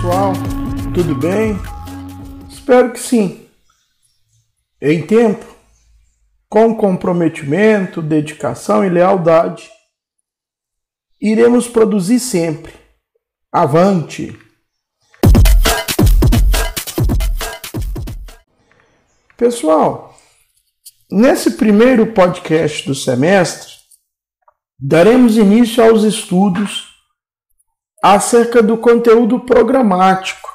pessoal, tudo bem? Espero que sim. Em tempo, com comprometimento, dedicação e lealdade, iremos produzir sempre. Avante! Pessoal, nesse primeiro podcast do semestre, daremos início aos estudos acerca do conteúdo programático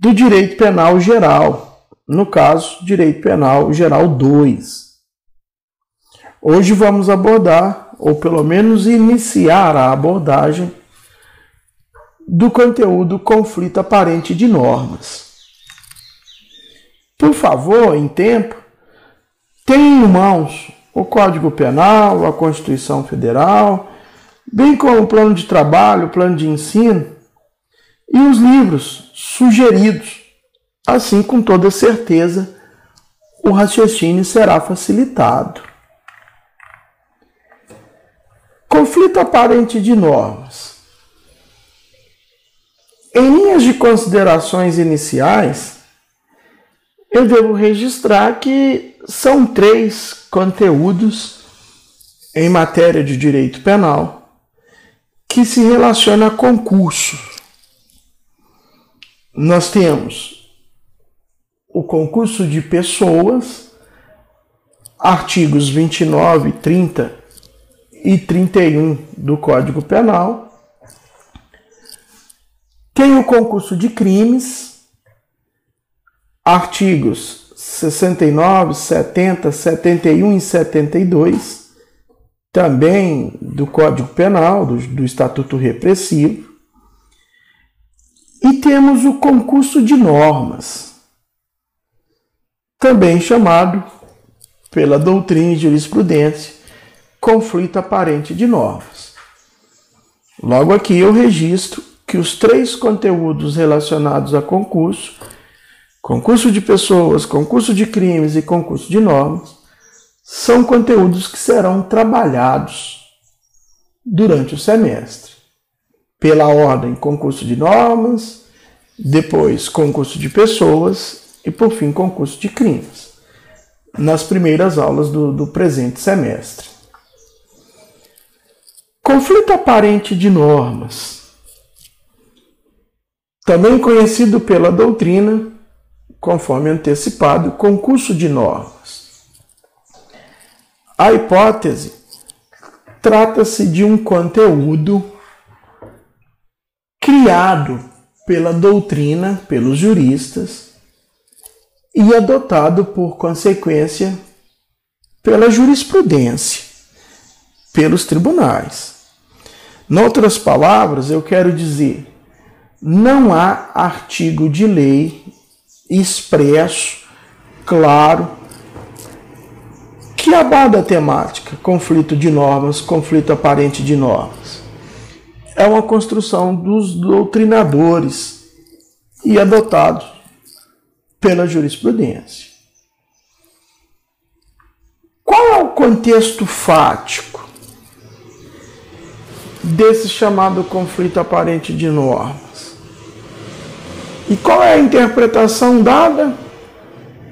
do direito penal geral, no caso, direito penal geral 2. Hoje vamos abordar, ou pelo menos iniciar a abordagem, do conteúdo conflito aparente de normas. Por favor, em tempo, tenha em mãos o Código Penal, a Constituição Federal, bem como o plano de trabalho, o plano de ensino e os livros sugeridos. Assim, com toda certeza, o raciocínio será facilitado. Conflito aparente de normas. Em linhas de considerações iniciais, eu devo registrar que são três conteúdos em matéria de direito penal que se relaciona a concurso. Nós temos o concurso de pessoas, artigos 29, 30 e 31 do Código Penal. Tem o concurso de crimes, artigos 69, 70, 71 e 72 também do Código Penal, do, do Estatuto Repressivo. E temos o concurso de normas, também chamado, pela doutrina e jurisprudência, conflito aparente de normas. Logo aqui eu registro que os três conteúdos relacionados a concurso, concurso de pessoas, concurso de crimes e concurso de normas, são conteúdos que serão trabalhados durante o semestre. Pela ordem, concurso de normas, depois concurso de pessoas e, por fim, concurso de crimes, nas primeiras aulas do, do presente semestre. Conflito aparente de normas, também conhecido pela doutrina, conforme antecipado, concurso de normas. A hipótese trata-se de um conteúdo criado pela doutrina, pelos juristas e adotado por consequência pela jurisprudência, pelos tribunais. Em outras palavras, eu quero dizer, não há artigo de lei expresso, claro, que aborda a temática conflito de normas, conflito aparente de normas. É uma construção dos doutrinadores e adotado pela jurisprudência. Qual é o contexto fático desse chamado conflito aparente de normas? E qual é a interpretação dada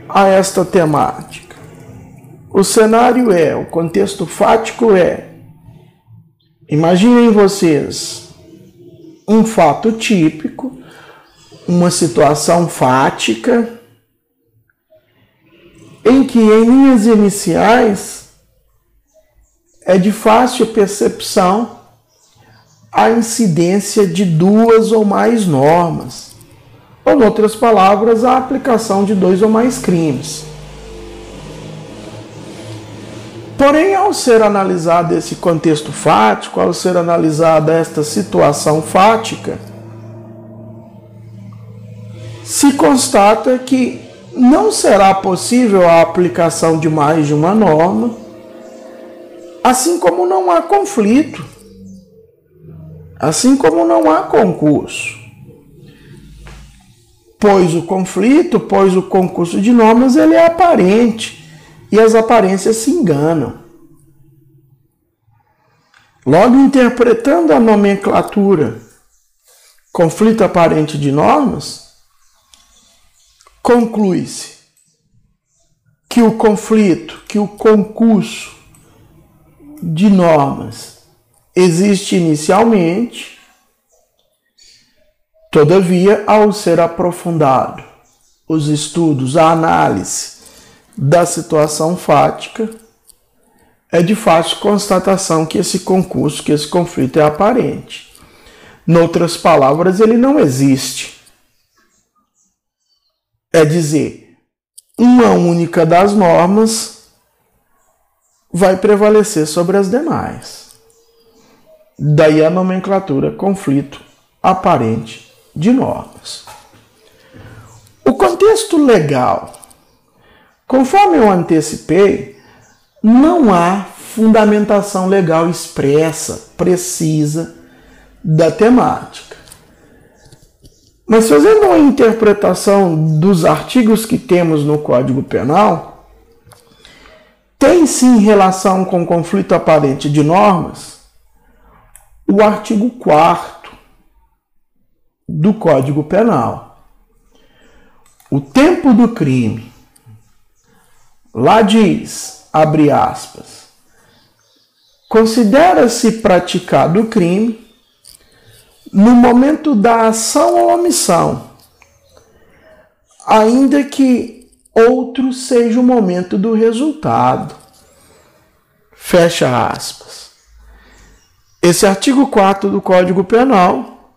a esta temática? O cenário é, o contexto fático é: imaginem vocês um fato típico, uma situação fática, em que em linhas iniciais é de fácil percepção a incidência de duas ou mais normas, ou, em outras palavras, a aplicação de dois ou mais crimes. Porém, ao ser analisado esse contexto fático, ao ser analisada esta situação fática, se constata que não será possível a aplicação de mais de uma norma, assim como não há conflito, assim como não há concurso. Pois o conflito, pois o concurso de normas, ele é aparente e as aparências se enganam. Logo, interpretando a nomenclatura conflito aparente de normas, conclui-se que o conflito, que o concurso de normas existe inicialmente, todavia, ao ser aprofundado os estudos, a análise da situação fática, é de fácil constatação que esse concurso, que esse conflito é aparente. Noutras palavras, ele não existe. É dizer, uma única das normas vai prevalecer sobre as demais. Daí a nomenclatura conflito aparente de normas. O contexto legal, conforme eu antecipei, não há fundamentação legal expressa, precisa da temática. Mas fazendo uma interpretação dos artigos que temos no Código Penal, tem sim relação com conflito aparente de normas o artigo 4 do Código Penal. O tempo do crime. Lá diz, abre aspas, considera-se praticado o crime no momento da ação ou omissão, ainda que outro seja o momento do resultado. Fecha aspas. Esse artigo 4 do Código Penal,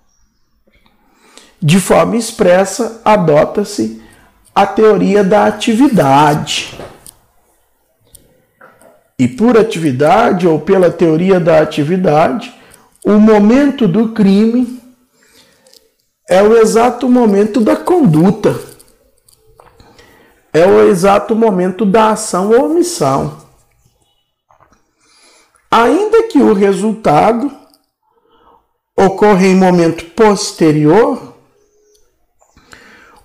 de forma expressa, adota-se a teoria da atividade. E por atividade ou pela teoria da atividade, o momento do crime é o exato momento da conduta. É o exato momento da ação ou omissão. Ainda que o resultado ocorra em momento posterior,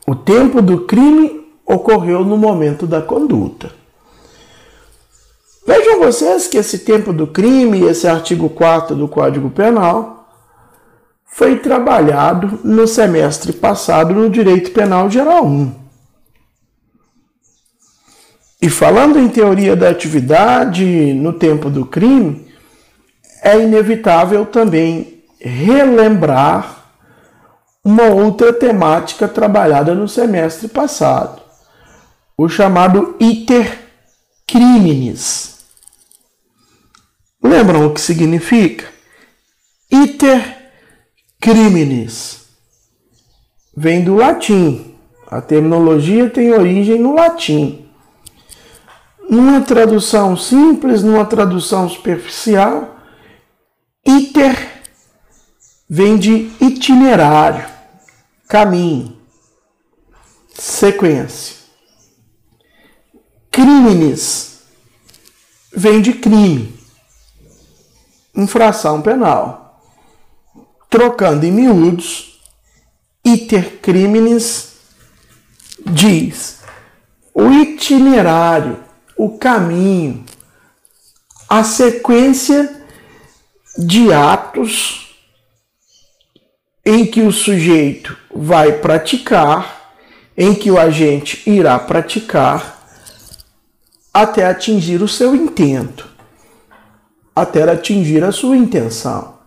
o tempo do crime ocorreu no momento da conduta. Vejam vocês que esse tempo do crime, esse artigo 4 do Código Penal, foi trabalhado no semestre passado no Direito Penal Geral 1. E falando em teoria da atividade no tempo do crime, é inevitável também relembrar uma outra temática trabalhada no semestre passado, o chamado iter criminis. Lembram o que significa? Iter criminis. Vem do latim. A terminologia tem origem no latim. Numa tradução simples, numa tradução superficial, iter vem de itinerário, caminho, sequência. Criminis vem de crime infração penal. Trocando em miúdos, iter criminis diz o itinerário, o caminho, a sequência de atos em que o sujeito vai praticar, em que o agente irá praticar, até atingir o seu intento até atingir a sua intenção.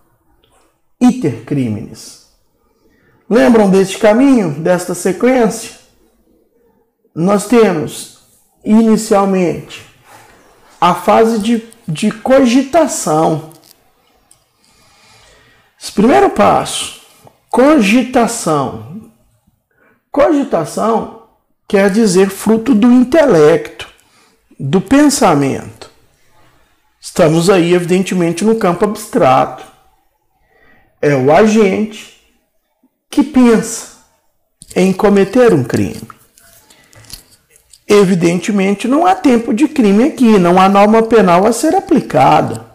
Iter criminis. Lembram deste caminho, desta sequência? Nós temos, inicialmente, a fase de, de cogitação. Esse primeiro passo, cogitação. Cogitação quer dizer fruto do intelecto, do pensamento. Estamos aí, evidentemente, no campo abstrato. É o agente que pensa em cometer um crime. Evidentemente, não há tempo de crime aqui, não há norma penal a ser aplicada.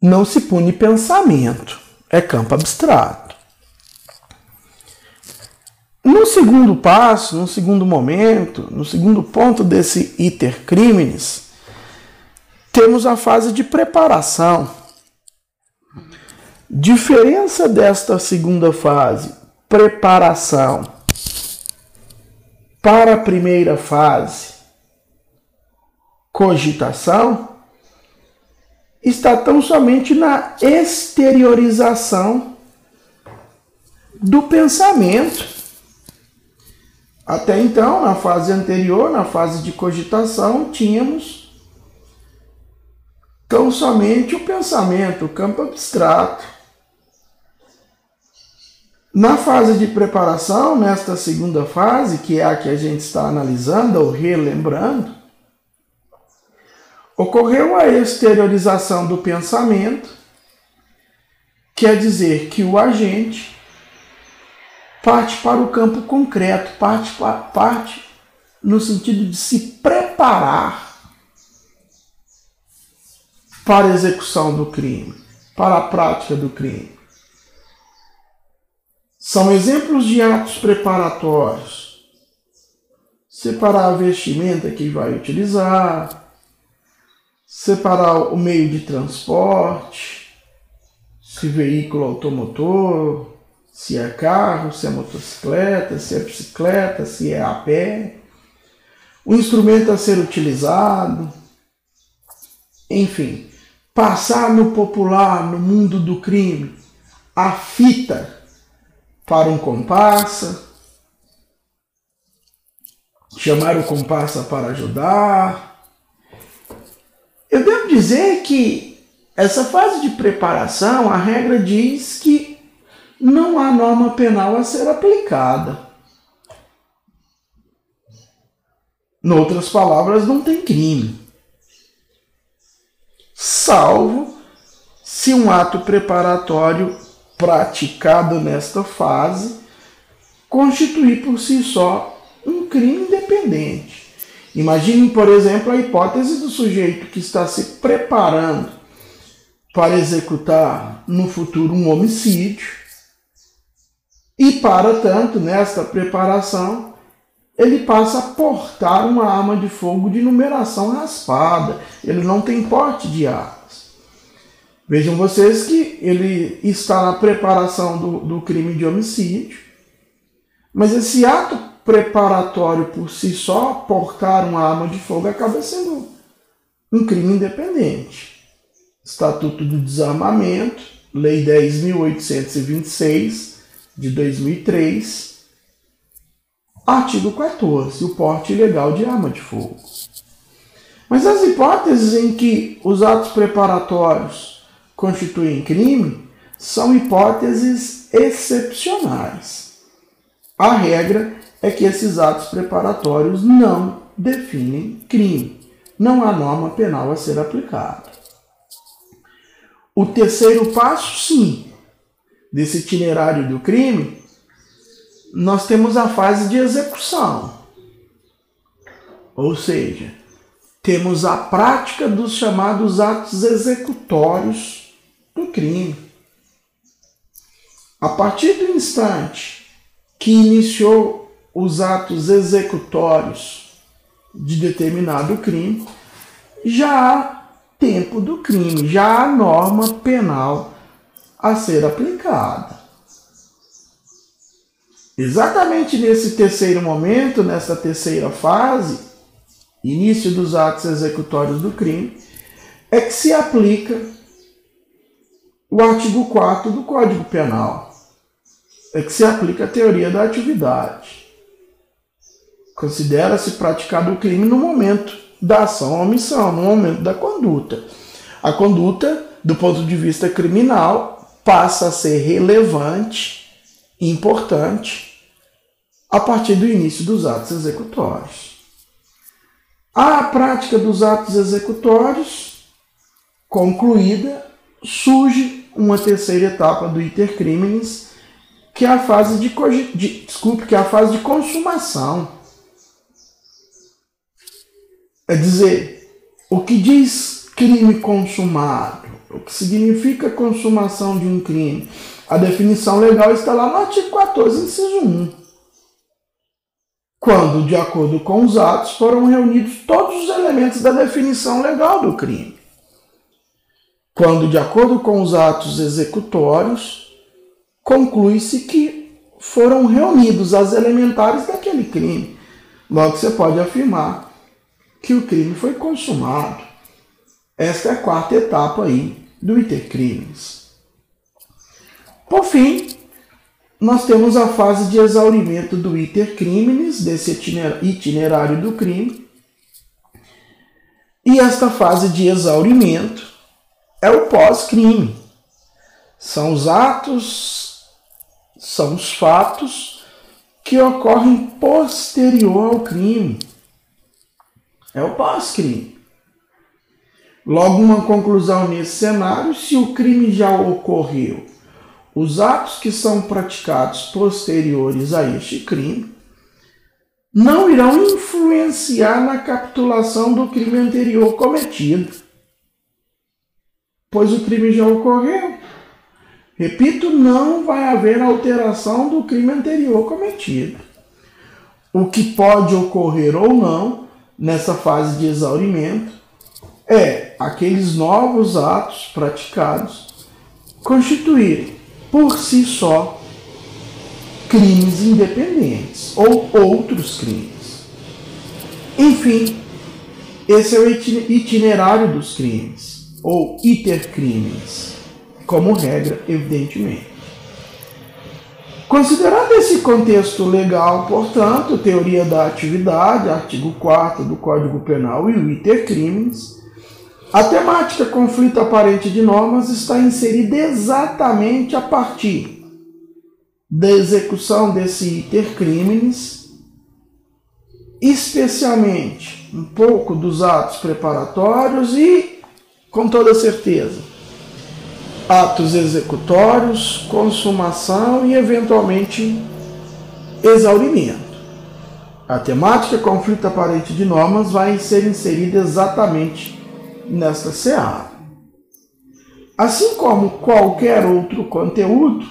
Não se pune pensamento, é campo abstrato. No segundo passo, no segundo momento, no segundo ponto desse iter criminis, temos a fase de preparação. Diferença desta segunda fase, preparação, para a primeira fase, cogitação, está tão somente na exteriorização do pensamento. Até então, na fase anterior, na fase de cogitação, tínhamos tão somente o pensamento, o campo abstrato. Na fase de preparação, nesta segunda fase, que é a que a gente está analisando ou relembrando, ocorreu a exteriorização do pensamento, quer dizer que o agente parte para o campo concreto, parte, parte no sentido de se preparar para a execução do crime, para a prática do crime. São exemplos de atos preparatórios. Separar a vestimenta que vai utilizar, separar o meio de transporte, se veículo automotor, se é carro, se é motocicleta, se é bicicleta, se é a pé, o instrumento a ser utilizado, enfim, passar no popular, no mundo do crime, a fita para um comparsa, chamar o comparsa para ajudar, eu devo dizer que essa fase de preparação, a regra diz que não há norma penal a ser aplicada. Em outras palavras, não tem crime. Salvo se um ato preparatório praticado nesta fase constituir por si só um crime independente. Imagine, por exemplo, a hipótese do sujeito que está se preparando para executar no futuro um homicídio e, para tanto, nesta preparação, ele passa a portar uma arma de fogo de numeração raspada. Ele não tem porte de armas. Vejam vocês que ele está na preparação do, do crime de homicídio, mas esse ato preparatório por si só, portar uma arma de fogo acaba sendo um crime independente. Estatuto do Desarmamento, Lei 10.826 de 2003, artigo 14, o porte ilegal de arma de fogo. Mas as hipóteses em que os atos preparatórios constituem crime são hipóteses excepcionais. A regra é que esses atos preparatórios não definem crime. Não há norma penal a ser aplicada. O terceiro passo, sim, desse itinerário do crime, nós temos a fase de execução. Ou seja, temos a prática dos chamados atos executórios do crime. A partir do instante que iniciou os atos executórios de determinado crime, já há tempo do crime, já há norma penal a ser aplicada. Exatamente nesse terceiro momento, nessa terceira fase, início dos atos executórios do crime, é que se aplica o artigo 4 do Código Penal. É que se aplica a teoria da atividade. Considera-se praticado o crime no momento da ação ou omissão, no momento da conduta. A conduta, do ponto de vista criminal, passa a ser relevante, importante, a partir do início dos atos executórios. A prática dos atos executórios concluída, surge uma terceira etapa do intercriminis, que é a fase de, de desculpe, que é a fase de consumação é dizer, o que diz crime consumado, o que significa consumação de um crime. A definição legal está lá no artigo 14, inciso 1. Quando, de acordo com os atos, foram reunidos todos os elementos da definição legal do crime. quando, de acordo com os atos executórios, conclui-se que foram reunidos as elementares daquele crime. Logo, você pode afirmar que o crime foi consumado. Esta é a quarta etapa aí do intercrimes. Por fim, nós temos a fase de exaurimento do iter desse itinerário do crime. E esta fase de exaurimento é o pós-crime. São os atos, são os fatos que ocorrem posterior ao crime. É o pós-crime. Logo, uma conclusão nesse cenário: se o crime já ocorreu, os atos que são praticados posteriores a este crime não irão influenciar na capitulação do crime anterior cometido pois o crime já ocorreu. Repito, não vai haver alteração do crime anterior cometido. O que pode ocorrer ou não nessa fase de exaurimento é aqueles novos atos praticados constituírem por si só crimes independentes ou outros crimes. Enfim, esse é o itinerário dos crimes ou iter crimes, como regra, evidentemente. Considerado esse contexto legal, portanto, teoria da atividade, artigo 4 do Código Penal e o iter crimes, a temática conflito aparente de normas está inserida exatamente a partir da execução desse iter crimes, especialmente um pouco dos atos preparatórios e com toda certeza. Atos executórios, consumação e, eventualmente, exaurimento. A temática conflito aparente de normas vai ser inserida exatamente nesta seara. Assim como qualquer outro conteúdo,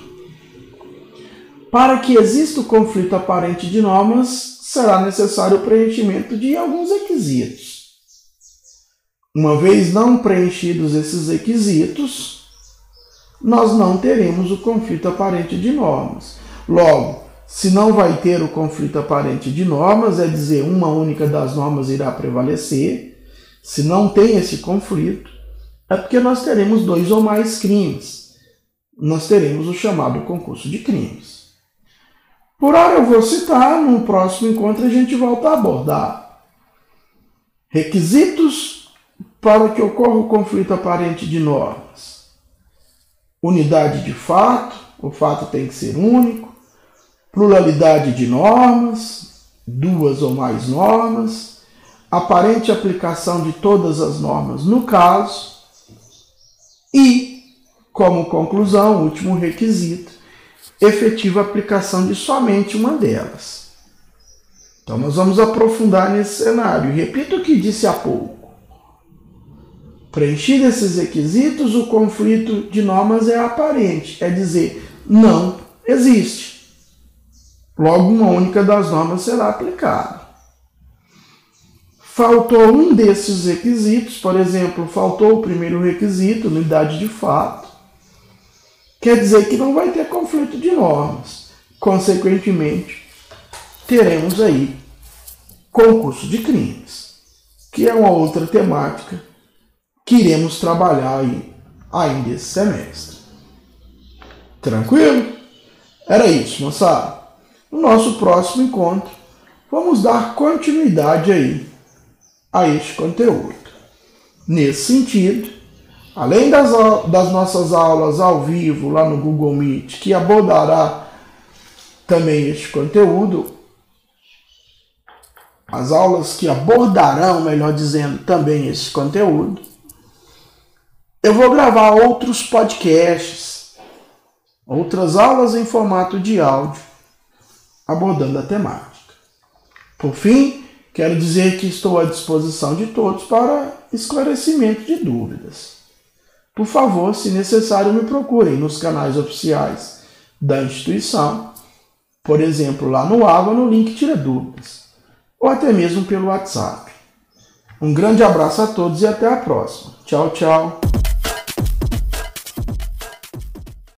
para que exista o conflito aparente de normas, será necessário o preenchimento de alguns requisitos. Uma vez não preenchidos esses requisitos, nós não teremos o conflito aparente de normas. Logo, se não vai ter o conflito aparente de normas, é dizer, uma única das normas irá prevalecer. Se não tem esse conflito, é porque nós teremos dois ou mais crimes. Nós teremos o chamado concurso de crimes. Por hora eu vou citar, no próximo encontro a gente volta a abordar. Requisitos para que ocorra o conflito aparente de normas. Unidade de fato, o fato tem que ser único. Pluralidade de normas, duas ou mais normas. Aparente aplicação de todas as normas no caso. E, como conclusão, último requisito, efetiva aplicação de somente uma delas. Então, nós vamos aprofundar nesse cenário. Repito o que disse há pouco. Preenchido esses requisitos, o conflito de normas é aparente, é dizer, não existe. Logo, uma única das normas será aplicada. Faltou um desses requisitos, por exemplo, faltou o primeiro requisito, unidade de fato, quer dizer que não vai ter conflito de normas. Consequentemente, teremos aí concurso de crimes, que é uma outra temática que iremos trabalhar aí ainda esse semestre. Tranquilo? Era isso, moçada. No nosso próximo encontro, vamos dar continuidade aí a este conteúdo. Nesse sentido, além das, das nossas aulas ao vivo lá no Google Meet, que abordará também este conteúdo, as aulas que abordarão, melhor dizendo, também esse conteúdo, eu vou gravar outros podcasts, outras aulas em formato de áudio, abordando a temática. Por fim, quero dizer que estou à disposição de todos para esclarecimento de dúvidas. Por favor, se necessário, me procurem nos canais oficiais da instituição, por exemplo, lá no AVA, no link Tira Dúvidas, ou até mesmo pelo WhatsApp. Um grande abraço a todos e até a próxima. Tchau, tchau.